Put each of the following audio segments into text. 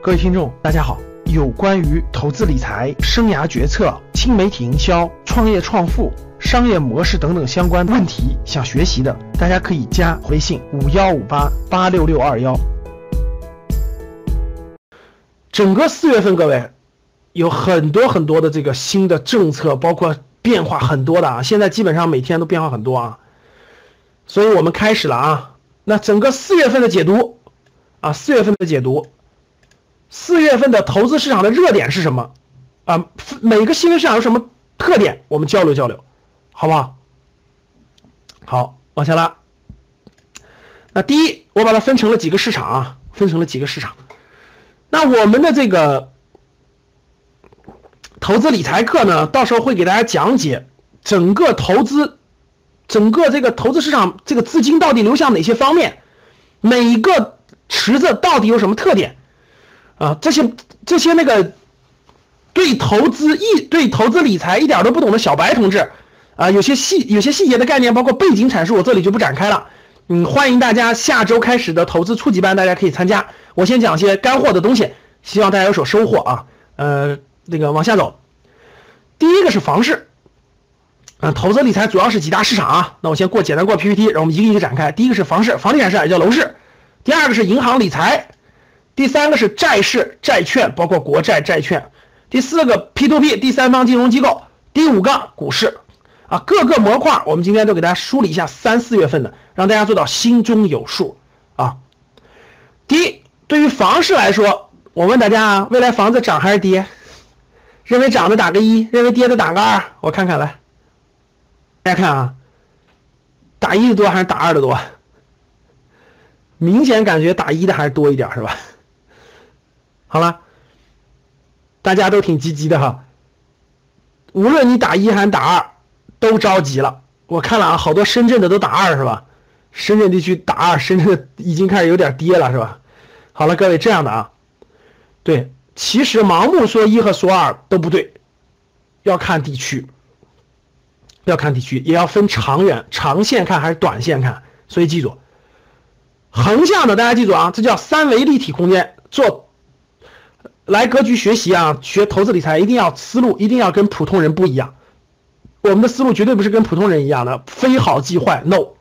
各位听众，大家好。有关于投资理财、生涯决策、新媒体营销、创业创富、商业模式等等相关问题，想学习的，大家可以加回信五幺五八八六六二幺。整个四月份，各位有很多很多的这个新的政策，包括变化很多的啊。现在基本上每天都变化很多啊，所以我们开始了啊。那整个四月份的解读啊，四月份的解读。四月份的投资市场的热点是什么？啊，每个新兴市场有什么特点？我们交流交流，好不好？好，往下拉。那第一，我把它分成了几个市场啊，分成了几个市场。那我们的这个投资理财课呢，到时候会给大家讲解整个投资，整个这个投资市场这个资金到底流向哪些方面，每一个池子到底有什么特点？啊，这些这些那个对投资一对投资理财一点都不懂的小白同志，啊，有些细有些细节的概念，包括背景阐述，我这里就不展开了。嗯，欢迎大家下周开始的投资初级班，大家可以参加。我先讲些干货的东西，希望大家有所收获啊。呃，那个往下走，第一个是房市，啊，投资理财主要是几大市场啊。那我先过简单过 PPT，然后我们一个一个展开。第一个是房市，房地产市场也叫楼市。第二个是银行理财。第三个是债市、债券，包括国债、债券。第四个 P2P，第三方金融机构。第五个股市，啊，各个模块，我们今天都给大家梳理一下三四月份的，让大家做到心中有数啊。第一，对于房市来说，我问大家啊，未来房子涨还是跌？认为涨的打个一，认为跌的打个二。我看看来，大家看啊，打一的多还是打二的多？明显感觉打一的还是多一点，是吧？好了，大家都挺积极的哈。无论你打一还是打二，都着急了。我看了啊，好多深圳的都打二是吧？深圳地区打二，深圳已经开始有点跌了是吧？好了，各位这样的啊，对，其实盲目说一和说二都不对，要看地区，要看地区，也要分长远、长线看还是短线看。所以记住，横向的大家记住啊，这叫三维立体空间做。来格局学习啊，学投资理财一定要思路一定要跟普通人不一样。我们的思路绝对不是跟普通人一样的，非好即坏。No，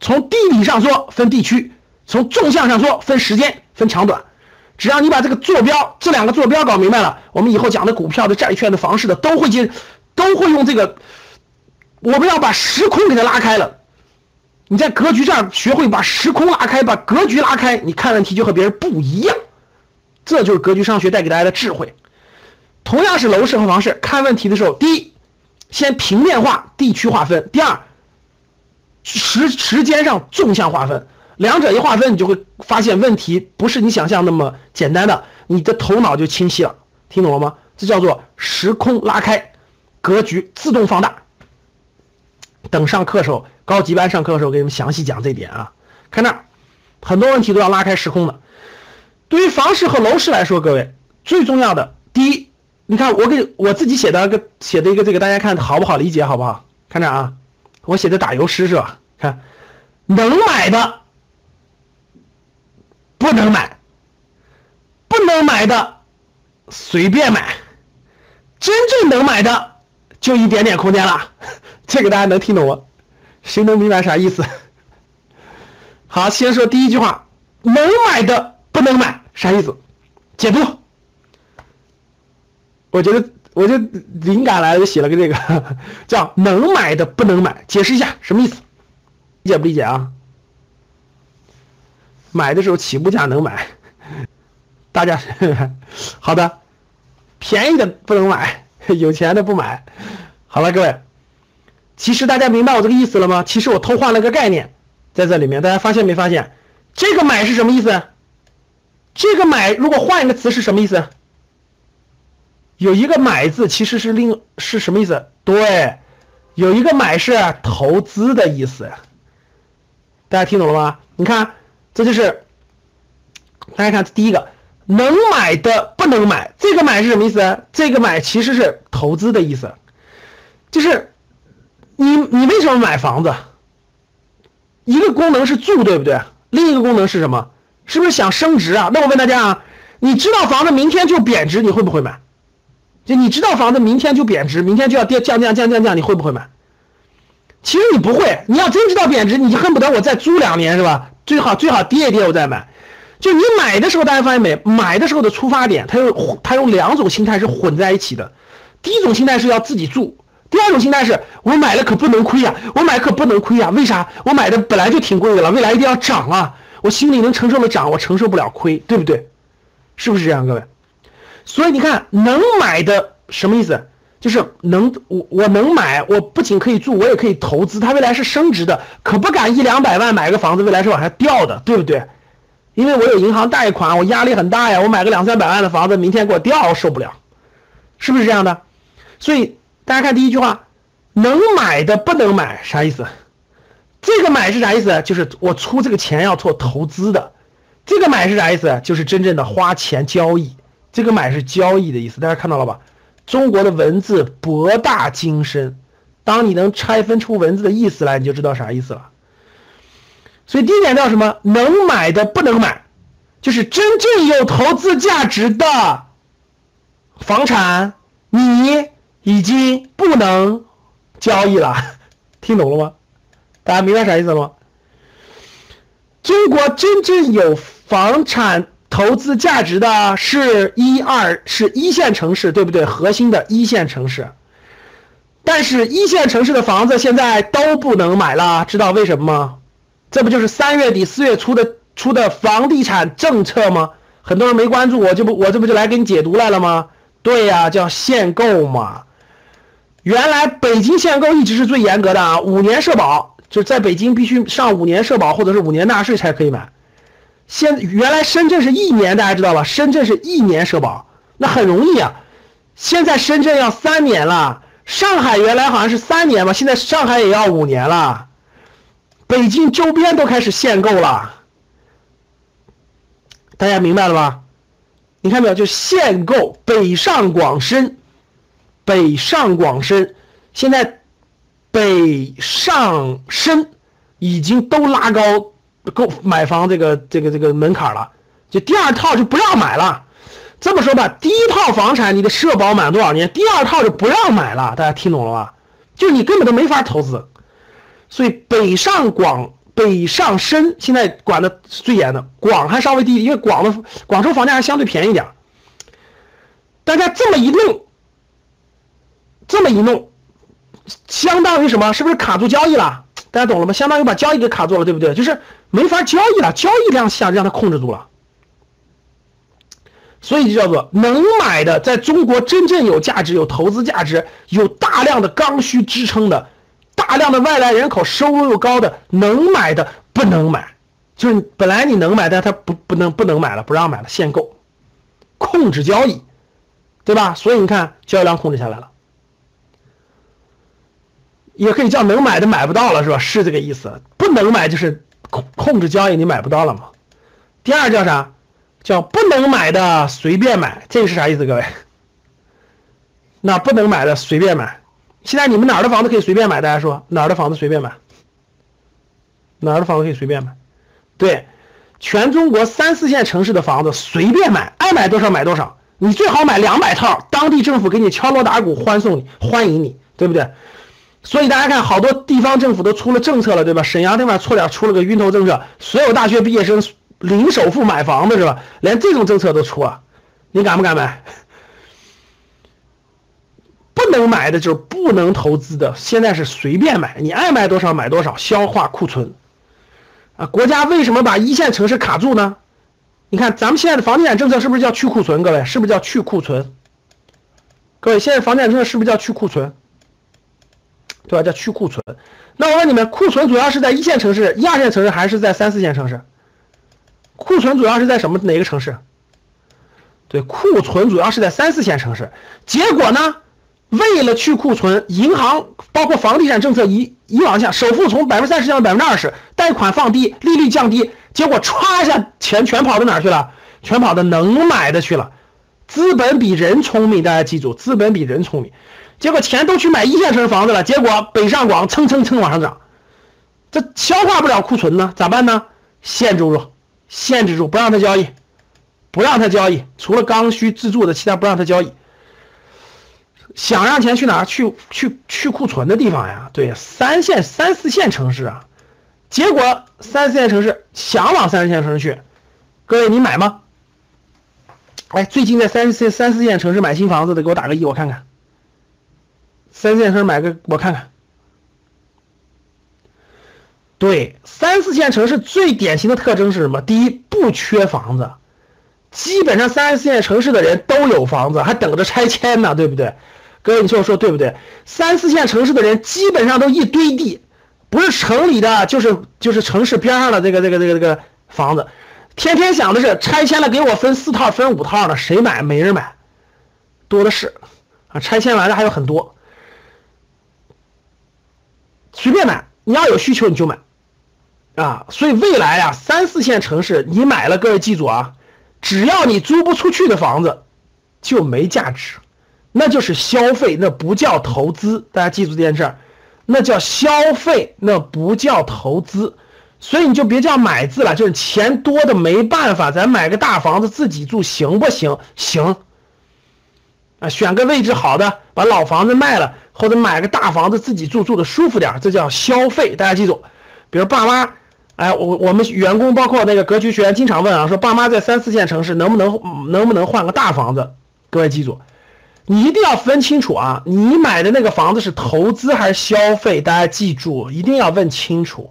从地理上说分地区，从纵向上说分时间分长短。只要你把这个坐标这两个坐标搞明白了，我们以后讲的股票的、债券的、房市的都会接，都会用这个。我们要把时空给它拉开了。你在格局上学会把时空拉开，把格局拉开，你看问题就和别人不一样。这就是格局商学带给大家的智慧。同样是楼市和房市，看问题的时候，第一，先平面化、地区划分；第二，时时间上纵向划分。两者一划分，你就会发现问题不是你想象那么简单的，你的头脑就清晰了。听懂了吗？这叫做时空拉开，格局自动放大。等上课时候，高级班上课的时候，给你们详细讲这点啊。看那，很多问题都要拉开时空的。对于房市和楼市来说，各位最重要的第一，你看我给我自己写的个写的一个这个，大家看好不好理解，好不好？看着啊，我写的打油诗是吧？看，能买的不能买，不能买的随便买，真正能买的就一点点空间了。这个大家能听懂吗？谁能明白啥意思？好，先说第一句话，能买的不能买。啥意思？解读。我觉得，我就灵感来了，就写了个这个，叫能买的不能买。解释一下什么意思？理解不理解啊？买的时候起步价能买，大家好的，便宜的不能买，有钱的不买。好了，各位，其实大家明白我这个意思了吗？其实我偷换了个概念，在这里面，大家发现没发现？这个买是什么意思？这个买如果换一个词是什么意思？有一个买字其实是另是什么意思？对，有一个买是投资的意思。大家听懂了吗？你看，这就是大家看第一个能买的不能买，这个买是什么意思？这个买其实是投资的意思，就是你你为什么买房子？一个功能是住，对不对？另一个功能是什么？是不是想升值啊？那我问大家啊，你知道房子明天就贬值，你会不会买？就你知道房子明天就贬值，明天就要跌降降降降降，你会不会买？其实你不会，你要真知道贬值，你就恨不得我再租两年是吧？最好最好跌一跌我再买。就你买的时候，大家发现没？买的时候的出发点，它有它有两种心态是混在一起的。第一种心态是要自己住，第二种心态是我买了可不能亏呀，我买可不能亏呀。为啥？我买的本来就挺贵的了，未来一定要涨啊！我心里能承受的涨，我承受不了亏，对不对？是不是这样，各位？所以你看，能买的什么意思？就是能我我能买，我不仅可以住，我也可以投资。它未来是升值的，可不敢一两百万买个房子，未来是往下掉的，对不对？因为我有银行贷款，我压力很大呀。我买个两三百万的房子，明天给我掉，受不了，是不是这样的？所以大家看第一句话，能买的不能买，啥意思？这个买是啥意思？就是我出这个钱要做投资的。这个买是啥意思？就是真正的花钱交易。这个买是交易的意思，大家看到了吧？中国的文字博大精深，当你能拆分出文字的意思来，你就知道啥意思了。所以第一点叫什么？能买的不能买，就是真正有投资价值的房产，你已经不能交易了。听懂了吗？大家明白啥意思了吗？中国真正有房产。投资价值的是一二是一线城市，对不对？核心的一线城市，但是一线城市的房子现在都不能买了，知道为什么吗？这不就是三月底四月初的出的房地产政策吗？很多人没关注，我就不我这不就来给你解读来了吗？对呀，叫限购嘛。原来北京限购一直是最严格的啊，五年社保，就在北京必须上五年社保或者是五年纳税才可以买。现原来深圳是一年，大家知道吧？深圳是一年社保，那很容易啊。现在深圳要三年了，上海原来好像是三年吧，现在上海也要五年了。北京周边都开始限购了，大家明白了吧？你看没有？就限购，北上广深，北上广深，现在北上深已经都拉高。购买房这个这个这个门槛了，就第二套就不让买了。这么说吧，第一套房产你的社保满多少年，第二套就不让买了。大家听懂了吧？就你根本都没法投资。所以北上广、北上深现在管的最严的，广还稍微低，因为广的广州房价还相对便宜点。大家这么一弄，这么一弄，相当于什么？是不是卡住交易了？大家懂了吗？相当于把交易给卡住了，对不对？就是没法交易了，交易量下让它控制住了，所以就叫做能买的，在中国真正有价值、有投资价值、有大量的刚需支撑的、大量的外来人口、收入又高的，能买的不能买，就是本来你能买，但它不不能不能买了，不让买了，限购，控制交易，对吧？所以你看交易量控制下来了。也可以叫能买的买不到了，是吧？是这个意思。不能买就是控控制交易，你买不到了嘛。第二叫啥？叫不能买的随便买，这个是啥意思？各位，那不能买的随便买。现在你们哪儿的房子可以随便买？大家说哪儿的房子随便买？哪儿的房子可以随便买？对，全中国三四线城市的房子随便买，爱买多少买多少。你最好买两百套，当地政府给你敲锣打鼓欢送你，欢迎你，对不对？所以大家看，好多地方政府都出了政策了，对吧？沈阳那边出点出了个晕头政策，所有大学毕业生零首付买房子是吧？连这种政策都出了，你敢不敢买？不能买的就是不能投资的，现在是随便买，你爱买多少买多少，消化库存。啊，国家为什么把一线城市卡住呢？你看咱们现在的房地产政策是不是叫去库存？各位，是不是叫去库存？各位，现在房地产政策是不是叫去库存？对吧？叫去库存。那我问你们，库存主要是在一线城市、一二线城市，还是在三四线城市？库存主要是在什么哪个城市？对，库存主要是在三四线城市。结果呢，为了去库存，银行包括房地产政策一一往下，首付从百分之三十降到百分之二十，贷款放低，利率降低，结果歘一下钱全跑到哪儿去了？全跑到能买的去了。资本比人聪明，大家记住，资本比人聪明。结果钱都去买一线城市房子了，结果北上广蹭蹭蹭往上涨，这消化不了库存呢，咋办呢？限制住，限制住，不让他交易，不让他交易，除了刚需自住的，其他不让他交易。想让钱去哪？去去去库存的地方呀？对，三线、三四线城市啊。结果三四线城市想往三四线城市去，各位你买吗？哎，最近在三四三四线城市买新房子的，给我打个一，我看看。三四线城市买个，我看看。对，三四线城市最典型的特征是什么？第一，不缺房子，基本上三四线城市的人都有房子，还等着拆迁呢，对不对？各位，你说我说对不对？三四线城市的人基本上都一堆地，不是城里的，就是就是城市边上的这个这个这个这个房子，天天想的是拆迁了给我分四套分五套的，谁买？没人买，多的是啊！拆迁完了还有很多，随便买，你要有需求你就买。啊，所以未来啊，三四线城市你买了，各位记住啊，只要你租不出去的房子，就没价值，那就是消费，那不叫投资。大家记住这件事儿，那叫消费，那不叫投资。所以你就别叫买字了，就是钱多的没办法，咱买个大房子自己住行不行？行。啊，选个位置好的，把老房子卖了，或者买个大房子自己住，住的舒服点，这叫消费。大家记住，比如爸妈。哎，我我们员工包括那个格局学员经常问啊，说爸妈在三四线城市能不能能不能换个大房子？各位记住，你一定要分清楚啊，你买的那个房子是投资还是消费？大家记住，一定要问清楚。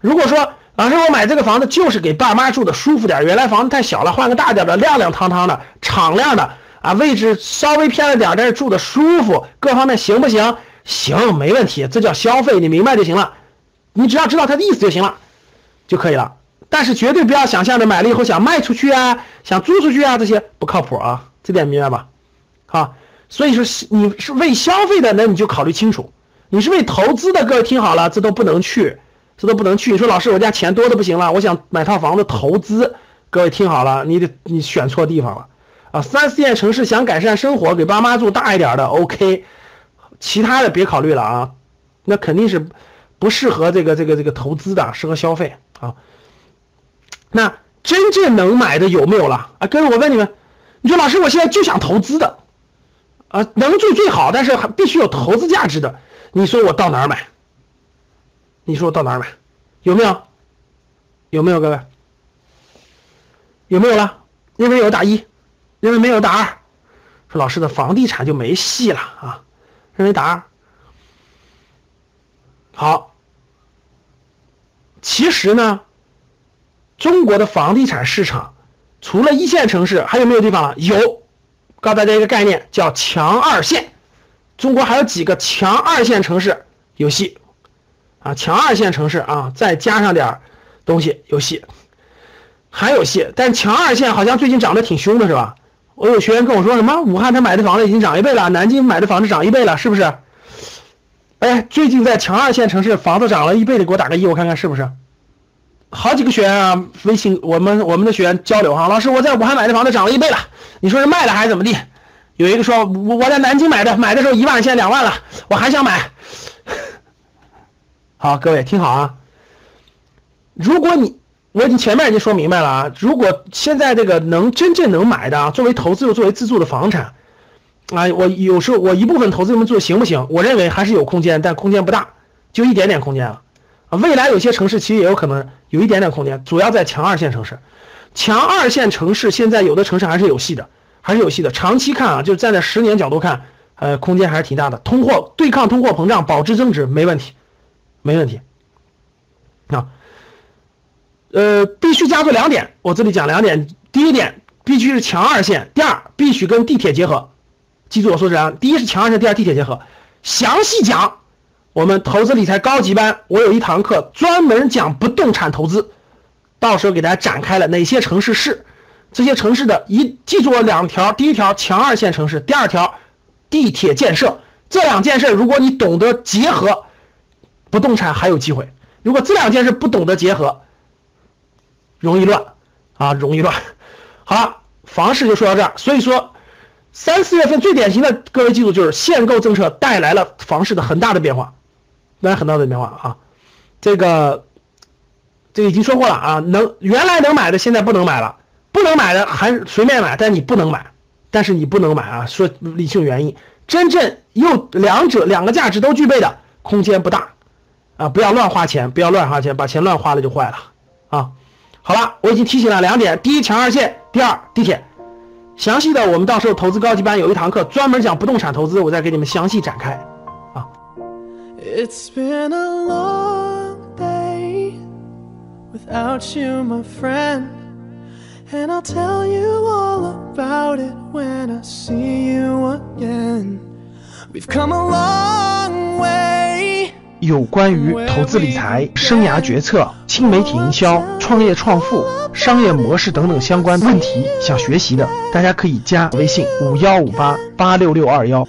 如果说老师我买这个房子就是给爸妈住的舒服点，原来房子太小了，换个大点的，亮亮堂堂的，敞亮的啊，位置稍微偏了点，但是住的舒服，各方面行不行？行，没问题，这叫消费，你明白就行了，你只要知道它的意思就行了。就可以了，但是绝对不要想象着买了以后想卖出去啊，想租出去啊，这些不靠谱啊，这点明白吧？好，所以说你是为消费的，那你就考虑清楚；你是为投资的，各位听好了，这都不能去，这都不能去。你说老师，我家钱多的不行了，我想买套房子投资，各位听好了，你得你选错地方了啊！三四线城市想改善生活，给爸妈住大一点的 OK，其他的别考虑了啊，那肯定是不适合这个这个这个投资的，适合消费。啊，那真正能买的有没有了啊？跟着，我问你们，你说老师，我现在就想投资的，啊，能住最好，但是还必须有投资价值的，你说我到哪儿买？你说我到哪儿买？有没有？有没有各位？有没有了？认为有打一，认为没有打二。说老师的房地产就没戏了啊？认为打二。好。其实呢，中国的房地产市场除了一线城市，还有没有地方了？有，告诉大家一个概念，叫强二线。中国还有几个强二线城市有戏啊？强二线城市啊，再加上点东西有戏，还有戏。但强二线好像最近涨得挺凶的，是吧？我有学员跟我说什么？武汉他买的房子已经涨一倍了，南京买的房子涨一倍了，是不是？哎，最近在强二线城市房子涨了一倍的，给我打个一，我看看是不是？好几个学员啊，微信我们我们的学员交流哈，老师我在武汉买的房子涨了一倍了，你说是卖了还是怎么地？有一个说我我在南京买的，买的时候一万，现在两万了，我还想买。好，各位听好啊，如果你我已经前面已经说明白了啊，如果现在这个能真正能买的啊，作为投资又作为自住的房产。啊，我有时候我一部分投资这么做行不行？我认为还是有空间，但空间不大，就一点点空间了。啊，未来有些城市其实也有可能有一点点空间，主要在强二线城市。强二线城市现在有的城市还是有戏的，还是有戏的。长期看啊，就是站在十年角度看，呃，空间还是挺大的。通货对抗通货膨胀，保值增值没问题，没问题。啊，呃，必须加做两点，我这里讲两点。第一点，必须是强二线；第二，必须跟地铁结合。记住我说这样，第一是强二线，第二地铁结合。详细讲，我们投资理财高级班，我有一堂课专门讲不动产投资，到时候给大家展开了哪些城市是这些城市的一，记住我两条，第一条强二线城市，第二条地铁建设，这两件事如果你懂得结合，不动产还有机会。如果这两件事不懂得结合，容易乱啊，容易乱。好了，房市就说到这儿，所以说。三四月份最典型的，各位记住，就是限购政策带来了房市的很大的变化，带来很大的变化啊！这个，这已经说过了啊，能原来能买的现在不能买了，不能。能买的还随便买，但你不能买，但是你不能买啊，说理性原因，真正又两者两个价值都具备的空间不大啊，不要乱花钱，不要乱花钱，把钱乱花了就坏了啊。好了，我已经提醒了两点：第一，强二线；第二，地铁。详细的，我们到时候投资高级班有一堂课专门讲不动产投资，我再给你们详细展开啊。It's been a long day without you, my friend, and I'll tell you all about it when I see you again. We've come a long way. 有关于投资理财、生涯决策、新媒体营销、创业创富。商业模式等等相关问题，想学习的，大家可以加微信五幺五八八六六二幺。